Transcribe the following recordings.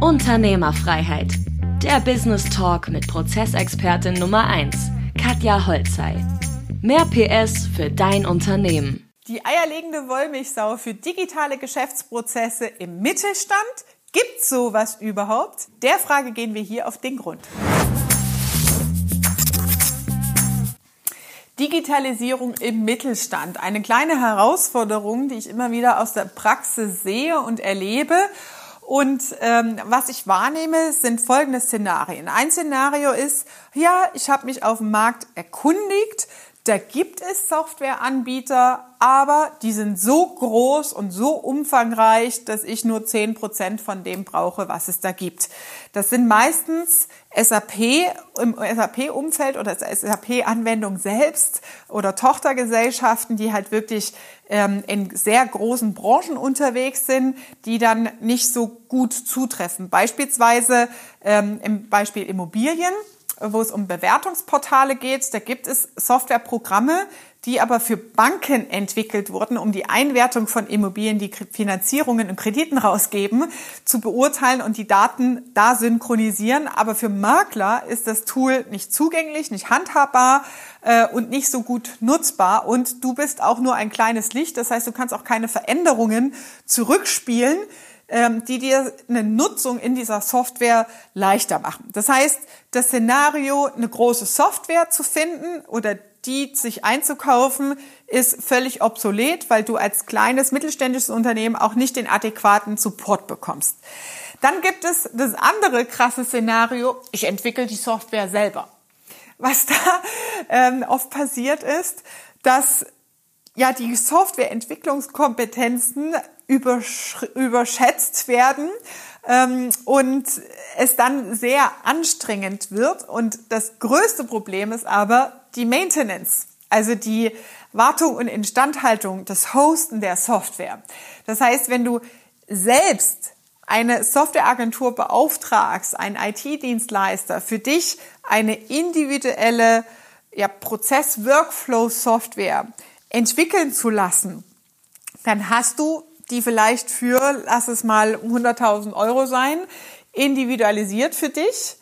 Unternehmerfreiheit. Der Business Talk mit Prozessexpertin Nummer 1, Katja Holzei. Mehr PS für dein Unternehmen. Die eierlegende Wollmilchsau für digitale Geschäftsprozesse im Mittelstand? Gibt's sowas überhaupt? Der Frage gehen wir hier auf den Grund. Digitalisierung im Mittelstand. Eine kleine Herausforderung, die ich immer wieder aus der Praxis sehe und erlebe. Und ähm, was ich wahrnehme, sind folgende Szenarien. Ein Szenario ist, ja, ich habe mich auf dem Markt erkundigt, da gibt es Softwareanbieter, aber die sind so groß und so umfangreich, dass ich nur zehn Prozent von dem brauche, was es da gibt. Das sind meistens SAP im SAP-Umfeld oder SAP-Anwendung selbst oder Tochtergesellschaften, die halt wirklich ähm, in sehr großen Branchen unterwegs sind, die dann nicht so gut zutreffen. Beispielsweise ähm, im Beispiel Immobilien wo es um Bewertungsportale geht. Da gibt es Softwareprogramme, die aber für Banken entwickelt wurden, um die Einwertung von Immobilien, die Finanzierungen und Krediten rausgeben, zu beurteilen und die Daten da synchronisieren. Aber für Makler ist das Tool nicht zugänglich, nicht handhabbar äh, und nicht so gut nutzbar. Und du bist auch nur ein kleines Licht. Das heißt, du kannst auch keine Veränderungen zurückspielen die dir eine Nutzung in dieser Software leichter machen. Das heißt, das Szenario, eine große Software zu finden oder die sich einzukaufen, ist völlig obsolet, weil du als kleines mittelständisches Unternehmen auch nicht den adäquaten Support bekommst. Dann gibt es das andere krasse Szenario, ich entwickle die Software selber. Was da ähm, oft passiert ist, dass ja die Softwareentwicklungskompetenzen überschätzt werden ähm, und es dann sehr anstrengend wird. Und das größte Problem ist aber die Maintenance, also die Wartung und Instandhaltung, das Hosten der Software. Das heißt, wenn du selbst eine Softwareagentur beauftragst, einen IT-Dienstleister, für dich eine individuelle ja, Prozess-Workflow-Software entwickeln zu lassen, dann hast du die vielleicht für, lass es mal 100.000 Euro sein, individualisiert für dich.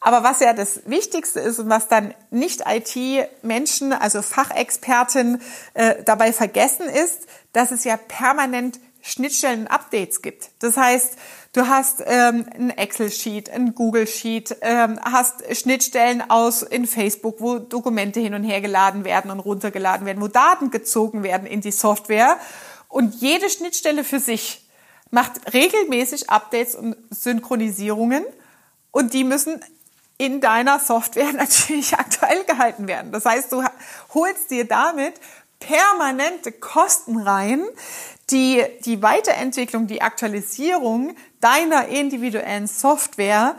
Aber was ja das Wichtigste ist und was dann nicht IT-Menschen, also Fachexperten äh, dabei vergessen ist, dass es ja permanent Schnittstellen-Updates gibt. Das heißt, du hast ähm, ein Excel-Sheet, ein Google-Sheet, ähm, hast Schnittstellen aus in Facebook, wo Dokumente hin und her geladen werden und runtergeladen werden, wo Daten gezogen werden in die Software. Und jede Schnittstelle für sich macht regelmäßig Updates und Synchronisierungen und die müssen in deiner Software natürlich aktuell gehalten werden. Das heißt, du holst dir damit permanente Kosten rein, die die Weiterentwicklung, die Aktualisierung deiner individuellen Software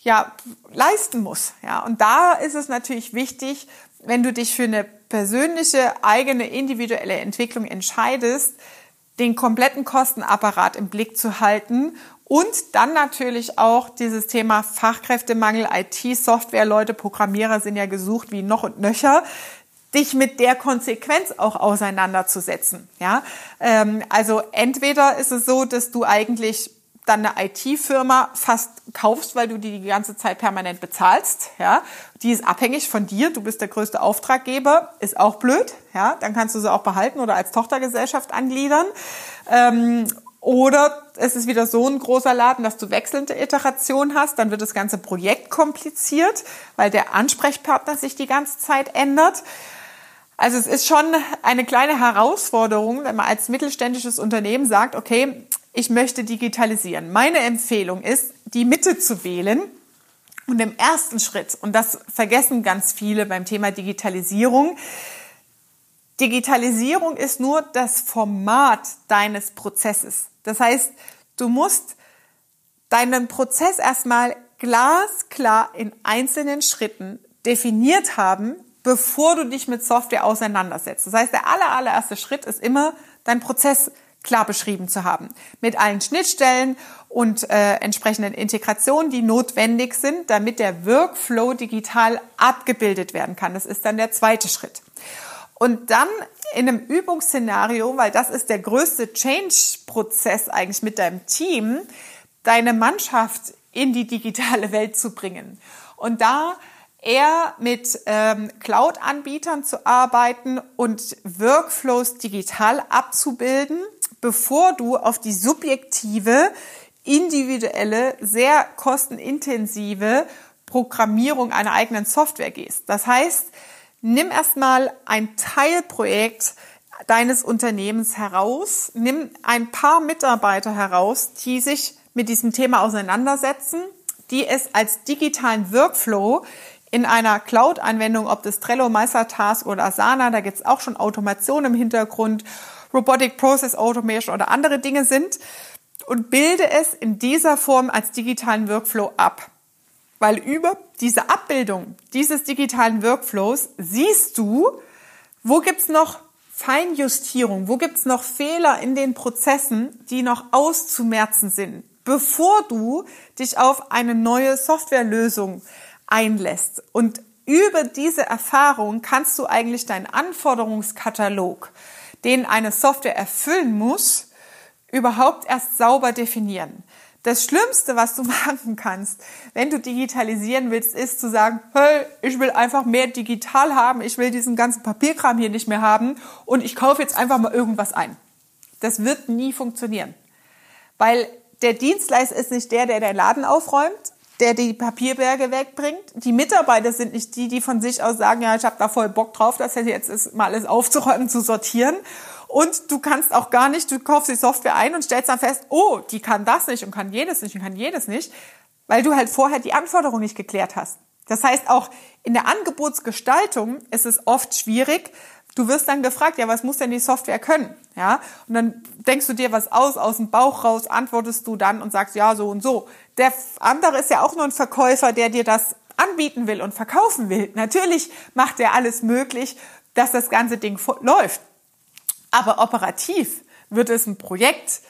ja leisten muss. Ja, und da ist es natürlich wichtig, wenn du dich für eine persönliche, eigene, individuelle Entwicklung entscheidest, den kompletten Kostenapparat im Blick zu halten und dann natürlich auch dieses Thema Fachkräftemangel, IT-Software, Leute, Programmierer sind ja gesucht wie noch und nöcher, dich mit der Konsequenz auch auseinanderzusetzen. Ja, ähm, also entweder ist es so, dass du eigentlich dann eine IT-Firma fast kaufst, weil du die die ganze Zeit permanent bezahlst, ja, die ist abhängig von dir, du bist der größte Auftraggeber, ist auch blöd, ja, dann kannst du sie auch behalten oder als Tochtergesellschaft angliedern. Ähm, oder es ist wieder so ein großer Laden, dass du wechselnde Iterationen hast, dann wird das ganze Projekt kompliziert, weil der Ansprechpartner sich die ganze Zeit ändert. Also es ist schon eine kleine Herausforderung, wenn man als mittelständisches Unternehmen sagt, okay, ich möchte digitalisieren. Meine Empfehlung ist, die Mitte zu wählen. Und im ersten Schritt, und das vergessen ganz viele beim Thema Digitalisierung, Digitalisierung ist nur das Format deines Prozesses. Das heißt, du musst deinen Prozess erstmal glasklar in einzelnen Schritten definiert haben, bevor du dich mit Software auseinandersetzt. Das heißt, der aller, allererste Schritt ist immer, dein Prozess klar beschrieben zu haben. Mit allen Schnittstellen und äh, entsprechenden Integrationen, die notwendig sind, damit der Workflow digital abgebildet werden kann. Das ist dann der zweite Schritt. Und dann in einem Übungsszenario, weil das ist der größte Change-Prozess eigentlich mit deinem Team, deine Mannschaft in die digitale Welt zu bringen. Und da eher mit ähm, Cloud-Anbietern zu arbeiten und Workflows digital abzubilden, bevor du auf die subjektive, individuelle, sehr kostenintensive Programmierung einer eigenen Software gehst. Das heißt, nimm erstmal ein Teilprojekt deines Unternehmens heraus, nimm ein paar Mitarbeiter heraus, die sich mit diesem Thema auseinandersetzen, die es als digitalen Workflow in einer Cloud-Anwendung, ob das Trello, Meistertask oder Asana, da gibt es auch schon Automation im Hintergrund, Robotic Process Automation oder andere Dinge sind und bilde es in dieser Form als digitalen Workflow ab. Weil über diese Abbildung dieses digitalen Workflows siehst du, wo gibt's noch Feinjustierung, wo gibt's noch Fehler in den Prozessen, die noch auszumerzen sind, bevor du dich auf eine neue Softwarelösung einlässt. Und über diese Erfahrung kannst du eigentlich deinen Anforderungskatalog, den eine Software erfüllen muss, überhaupt erst sauber definieren. Das Schlimmste, was du machen kannst, wenn du digitalisieren willst, ist zu sagen, hey, ich will einfach mehr digital haben, ich will diesen ganzen Papierkram hier nicht mehr haben und ich kaufe jetzt einfach mal irgendwas ein. Das wird nie funktionieren. Weil der Dienstleister ist nicht der, der den Laden aufräumt, der die Papierberge wegbringt. Die Mitarbeiter sind nicht die, die von sich aus sagen, ja, ich habe da voll Bock drauf, das jetzt ist mal alles aufzuräumen, zu sortieren. Und du kannst auch gar nicht, du kaufst die Software ein und stellst dann fest, oh, die kann das nicht und kann jedes nicht und kann jedes nicht, weil du halt vorher die Anforderungen nicht geklärt hast. Das heißt, auch in der Angebotsgestaltung ist es oft schwierig. Du wirst dann gefragt, ja, was muss denn die Software können? Ja, und dann denkst du dir was aus, aus dem Bauch raus, antwortest du dann und sagst, ja, so und so. Der andere ist ja auch nur ein Verkäufer, der dir das anbieten will und verkaufen will. Natürlich macht er alles möglich, dass das ganze Ding läuft. Aber operativ wird es ein Projekt,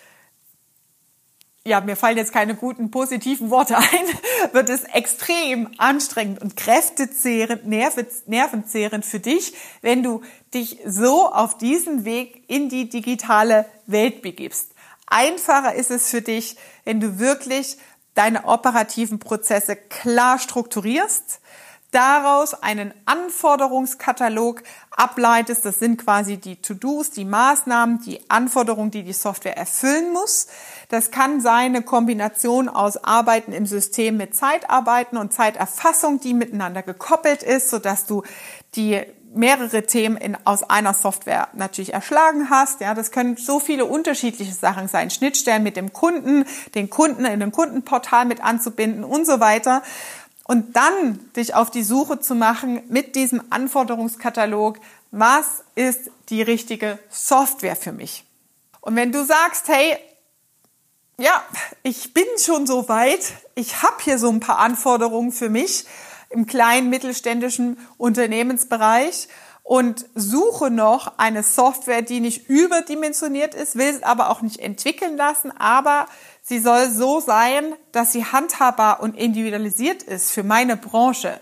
ja, mir fallen jetzt keine guten positiven Worte ein, wird es extrem anstrengend und kräftezehrend, nervenzehrend für dich, wenn du dich so auf diesen Weg in die digitale Welt begibst. Einfacher ist es für dich, wenn du wirklich deine operativen Prozesse klar strukturierst, daraus einen Anforderungskatalog ableitest. Das sind quasi die To-Dos, die Maßnahmen, die Anforderungen, die die Software erfüllen muss. Das kann sein eine Kombination aus Arbeiten im System mit Zeitarbeiten und Zeiterfassung, die miteinander gekoppelt ist, sodass du die mehrere Themen in, aus einer Software natürlich erschlagen hast. Ja, das können so viele unterschiedliche Sachen sein. Schnittstellen mit dem Kunden, den Kunden in dem Kundenportal mit anzubinden und so weiter. Und dann dich auf die Suche zu machen mit diesem Anforderungskatalog, was ist die richtige Software für mich? Und wenn du sagst, hey, ja, ich bin schon so weit, ich habe hier so ein paar Anforderungen für mich im kleinen mittelständischen Unternehmensbereich und suche noch eine Software, die nicht überdimensioniert ist, will es aber auch nicht entwickeln lassen, aber Sie soll so sein, dass sie handhabbar und individualisiert ist für meine Branche.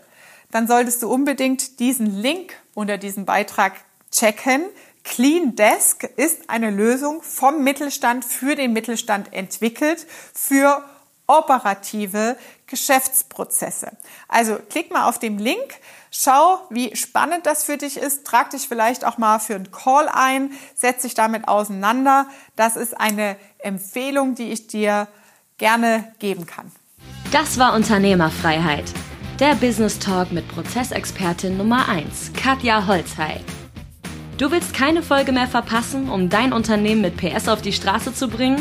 Dann solltest du unbedingt diesen Link unter diesem Beitrag checken. Clean Desk ist eine Lösung vom Mittelstand für den Mittelstand entwickelt für operative Geschäftsprozesse. Also klick mal auf den Link, schau, wie spannend das für dich ist, trag dich vielleicht auch mal für einen Call ein, setz dich damit auseinander. Das ist eine Empfehlung, die ich dir gerne geben kann. Das war Unternehmerfreiheit. Der Business Talk mit Prozessexpertin Nummer 1, Katja Holzhey. Du willst keine Folge mehr verpassen, um dein Unternehmen mit PS auf die Straße zu bringen?